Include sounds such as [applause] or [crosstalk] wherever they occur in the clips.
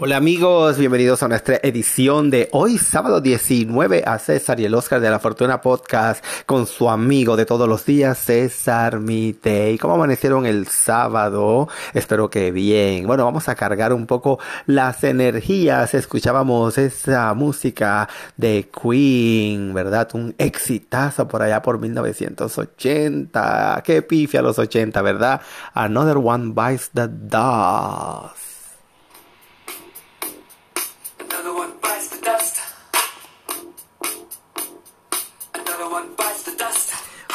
Hola amigos, bienvenidos a nuestra edición de hoy, sábado 19, a César y el Oscar de la Fortuna Podcast con su amigo de todos los días, César Mite. ¿Y cómo amanecieron el sábado? Espero que bien. Bueno, vamos a cargar un poco las energías. Escuchábamos esa música de Queen, ¿verdad? Un exitazo por allá por 1980. Qué pifia los 80, ¿verdad? Another One Bites the Dust.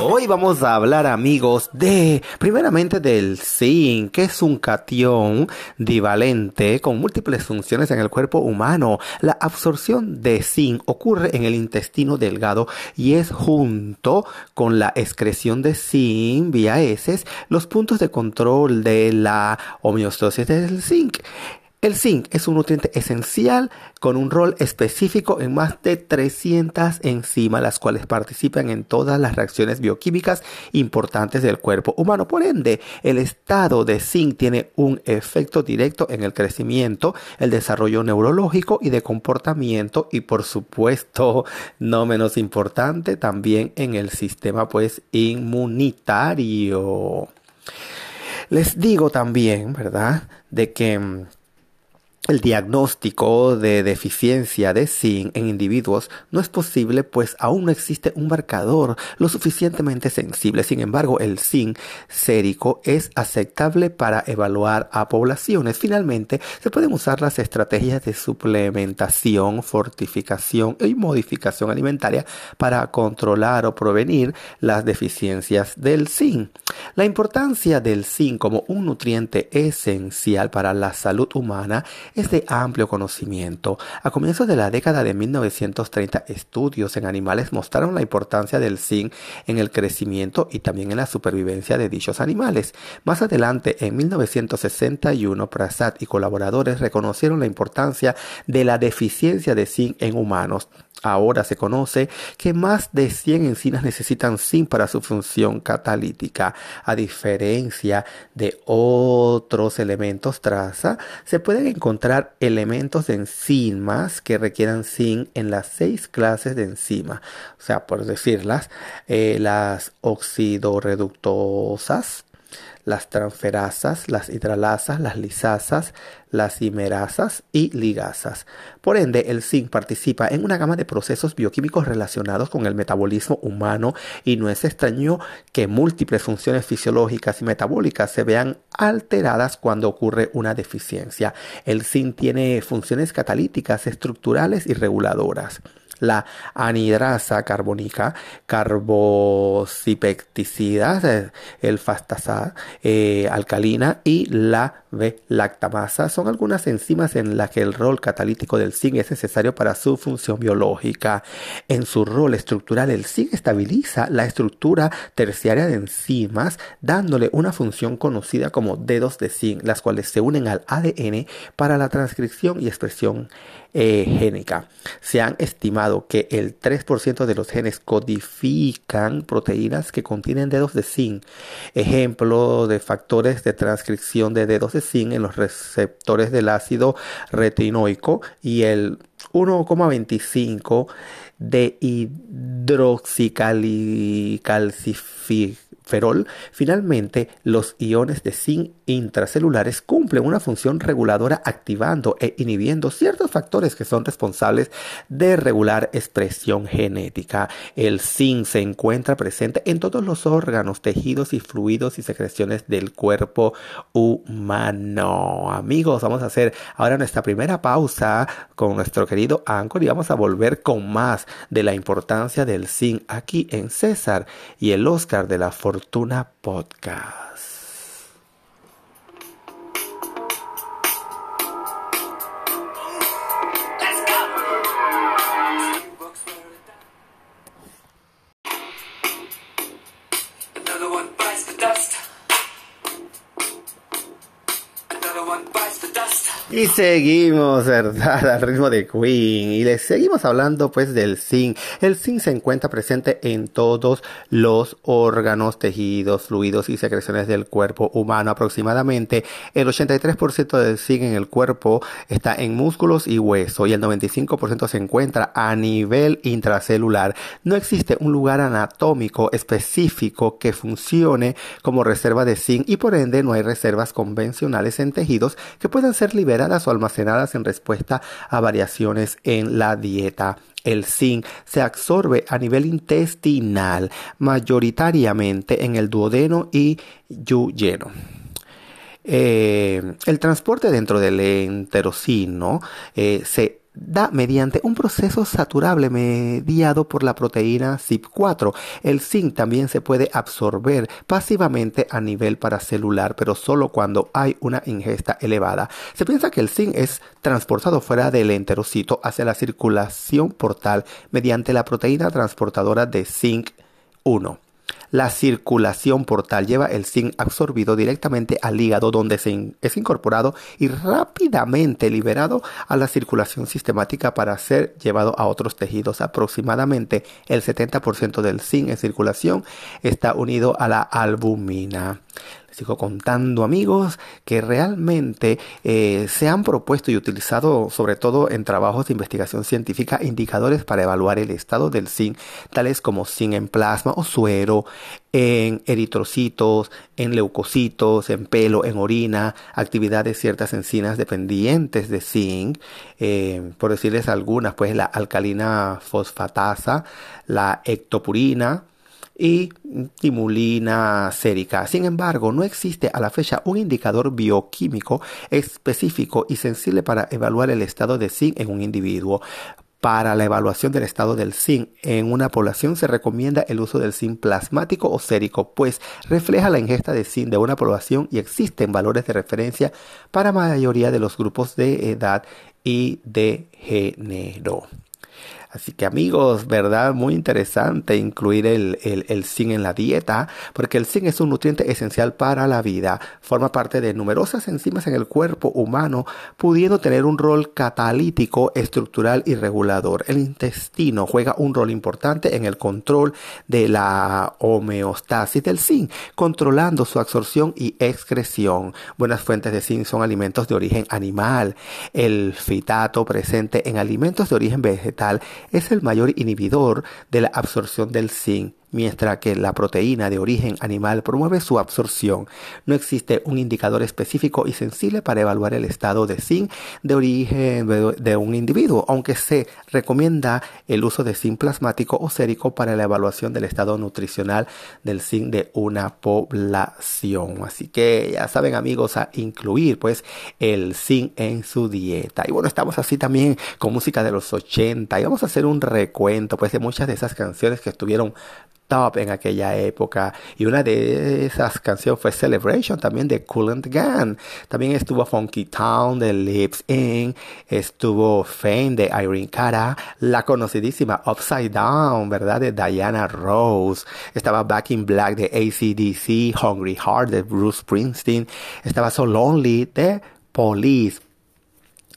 Hoy vamos a hablar amigos de, primeramente del zinc, que es un cation divalente con múltiples funciones en el cuerpo humano. La absorción de zinc ocurre en el intestino delgado y es junto con la excreción de zinc vía heces los puntos de control de la homeostasis del zinc. El zinc es un nutriente esencial con un rol específico en más de 300 enzimas, las cuales participan en todas las reacciones bioquímicas importantes del cuerpo humano. Por ende, el estado de zinc tiene un efecto directo en el crecimiento, el desarrollo neurológico y de comportamiento y por supuesto, [laughs] no menos importante, también en el sistema pues inmunitario. Les digo también, ¿verdad? De que mm, el diagnóstico de deficiencia de zinc en individuos no es posible pues aún no existe un marcador lo suficientemente sensible. Sin embargo, el zinc sérico es aceptable para evaluar a poblaciones. Finalmente, se pueden usar las estrategias de suplementación, fortificación y modificación alimentaria para controlar o prevenir las deficiencias del zinc. La importancia del zinc como un nutriente esencial para la salud humana es de amplio conocimiento. A comienzos de la década de 1930, estudios en animales mostraron la importancia del zinc en el crecimiento y también en la supervivencia de dichos animales. Más adelante, en 1961, Prasad y colaboradores reconocieron la importancia de la deficiencia de zinc en humanos. Ahora se conoce que más de 100 enzimas necesitan zinc para su función catalítica. A diferencia de otros elementos traza, se pueden encontrar elementos de enzimas que requieran zinc en las seis clases de enzimas. O sea, por decirlas, eh, las oxidoreductosas, las transferasas, las hidralasas, las lisasas, las himerasas y ligasas. Por ende, el zinc participa en una gama de procesos bioquímicos relacionados con el metabolismo humano y no es extraño que múltiples funciones fisiológicas y metabólicas se vean alteradas cuando ocurre una deficiencia. El zinc tiene funciones catalíticas, estructurales y reguladoras la anidrasa carbónica, carbocipecticidas, el fastasa eh, alcalina y la B-lactamasa son algunas enzimas en las que el rol catalítico del zinc es necesario para su función biológica. En su rol estructural, el zinc estabiliza la estructura terciaria de enzimas, dándole una función conocida como dedos de zinc, las cuales se unen al ADN para la transcripción y expresión génica. Se han estimado que el 3% de los genes codifican proteínas que contienen dedos de zinc. Ejemplo de factores de transcripción de dedos de zinc en los receptores del ácido retinoico y el 1,25 de hidroxicalcifir ferol, finalmente los iones de zinc intracelulares cumplen una función reguladora activando e inhibiendo ciertos factores que son responsables de regular expresión genética. El zinc se encuentra presente en todos los órganos, tejidos y fluidos y secreciones del cuerpo humano. Amigos, vamos a hacer ahora nuestra primera pausa con nuestro querido Anchor y vamos a volver con más de la importancia del zinc aquí en César y el Oscar de la Fortuna Fortuna Podcast. Y seguimos, ¿verdad? [laughs] Al ritmo de Queen. Y les seguimos hablando pues del zinc. El zinc se encuentra presente en todos los órganos, tejidos, fluidos y secreciones del cuerpo humano. Aproximadamente el 83% del zinc en el cuerpo está en músculos y hueso y el 95% se encuentra a nivel intracelular. No existe un lugar anatómico específico que funcione como reserva de zinc y por ende no hay reservas convencionales en tejidos que puedan ser liberadas o almacenadas en respuesta a variaciones en la dieta. El zinc se absorbe a nivel intestinal, mayoritariamente en el duodeno y yuyeno. Eh, el transporte dentro del enterocino eh, se da mediante un proceso saturable mediado por la proteína CYP4. El zinc también se puede absorber pasivamente a nivel paracelular, pero solo cuando hay una ingesta elevada. Se piensa que el zinc es transportado fuera del enterocito hacia la circulación portal mediante la proteína transportadora de zinc 1. La circulación portal lleva el zinc absorbido directamente al hígado donde se es incorporado y rápidamente liberado a la circulación sistemática para ser llevado a otros tejidos. Aproximadamente el 70% del zinc en circulación está unido a la albumina sigo contando amigos que realmente eh, se han propuesto y utilizado sobre todo en trabajos de investigación científica indicadores para evaluar el estado del zinc, tales como zinc en plasma o suero, en eritrocitos, en leucocitos, en pelo, en orina, actividad de ciertas enzimas dependientes de zinc, eh, por decirles algunas, pues la alcalina fosfatasa, la ectopurina, y timulina sérica. Sin embargo, no existe a la fecha un indicador bioquímico específico y sensible para evaluar el estado de zinc en un individuo. Para la evaluación del estado del zinc en una población se recomienda el uso del zinc plasmático o sérico, pues refleja la ingesta de zinc de una población y existen valores de referencia para la mayoría de los grupos de edad y de género. Así que amigos, ¿verdad? Muy interesante incluir el, el, zinc en la dieta, porque el zinc es un nutriente esencial para la vida. Forma parte de numerosas enzimas en el cuerpo humano, pudiendo tener un rol catalítico, estructural y regulador. El intestino juega un rol importante en el control de la homeostasis del zinc, controlando su absorción y excreción. Buenas fuentes de zinc son alimentos de origen animal. El fitato presente en alimentos de origen vegetal es el mayor inhibidor de la absorción del zinc mientras que la proteína de origen animal promueve su absorción. No existe un indicador específico y sensible para evaluar el estado de zinc de origen de un individuo, aunque se recomienda el uso de zinc plasmático o sérico para la evaluación del estado nutricional del zinc de una población. Así que ya saben amigos a incluir pues el zinc en su dieta. Y bueno, estamos así también con música de los 80 y vamos a hacer un recuento pues de muchas de esas canciones que estuvieron top en aquella época. Y una de esas canciones fue Celebration también de Cool and Gun. También estuvo Funky Town de Lips In. Estuvo Fame de Irene Cara. La conocidísima Upside Down, ¿verdad? De Diana Rose. Estaba Back in Black de ACDC. Hungry Heart de Bruce Springsteen. Estaba So Lonely de Police.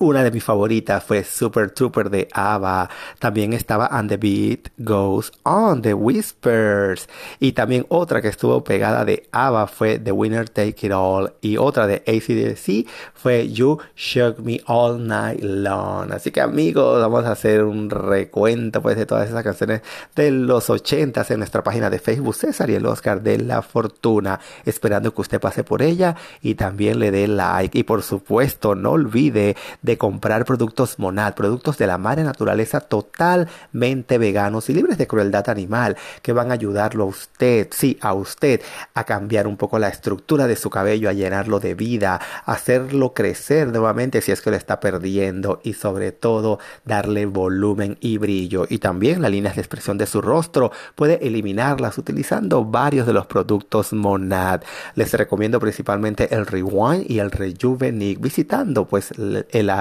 Una de mis favoritas fue Super Trooper de ABBA. También estaba And the Beat Goes On de Whispers. Y también otra que estuvo pegada de ABBA fue The Winner Take It All. Y otra de ACDC fue You Shook Me All Night Long. Así que amigos, vamos a hacer un recuento pues de todas esas canciones de los 80 en nuestra página de Facebook César y el Oscar de la Fortuna. Esperando que usted pase por ella y también le dé like. Y por supuesto, no olvide de comprar productos Monad, productos de la madre naturaleza totalmente veganos y libres de crueldad animal, que van a ayudarlo a usted, sí, a usted, a cambiar un poco la estructura de su cabello, a llenarlo de vida, a hacerlo crecer nuevamente si es que lo está perdiendo y sobre todo darle volumen y brillo. Y también las líneas de expresión de su rostro puede eliminarlas utilizando varios de los productos Monad. Les recomiendo principalmente el Rewind y el Rejuvenate visitando pues el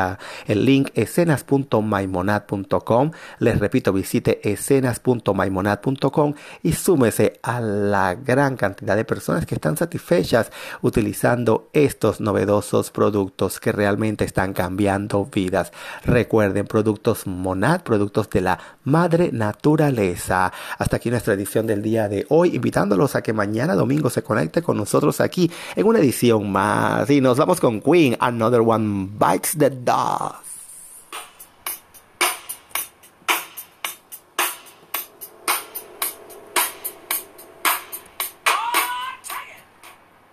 el link escenas.maimonad.com. Les repito, visite escenas.maimonad.com y súmese a la gran cantidad de personas que están satisfechas utilizando estos novedosos productos que realmente están cambiando vidas. Recuerden, productos Monad, productos de la madre naturaleza. Hasta aquí nuestra edición del día de hoy, invitándolos a que mañana domingo se conecte con nosotros aquí en una edición más. Y nos vamos con Queen, Another One Bites the Dust.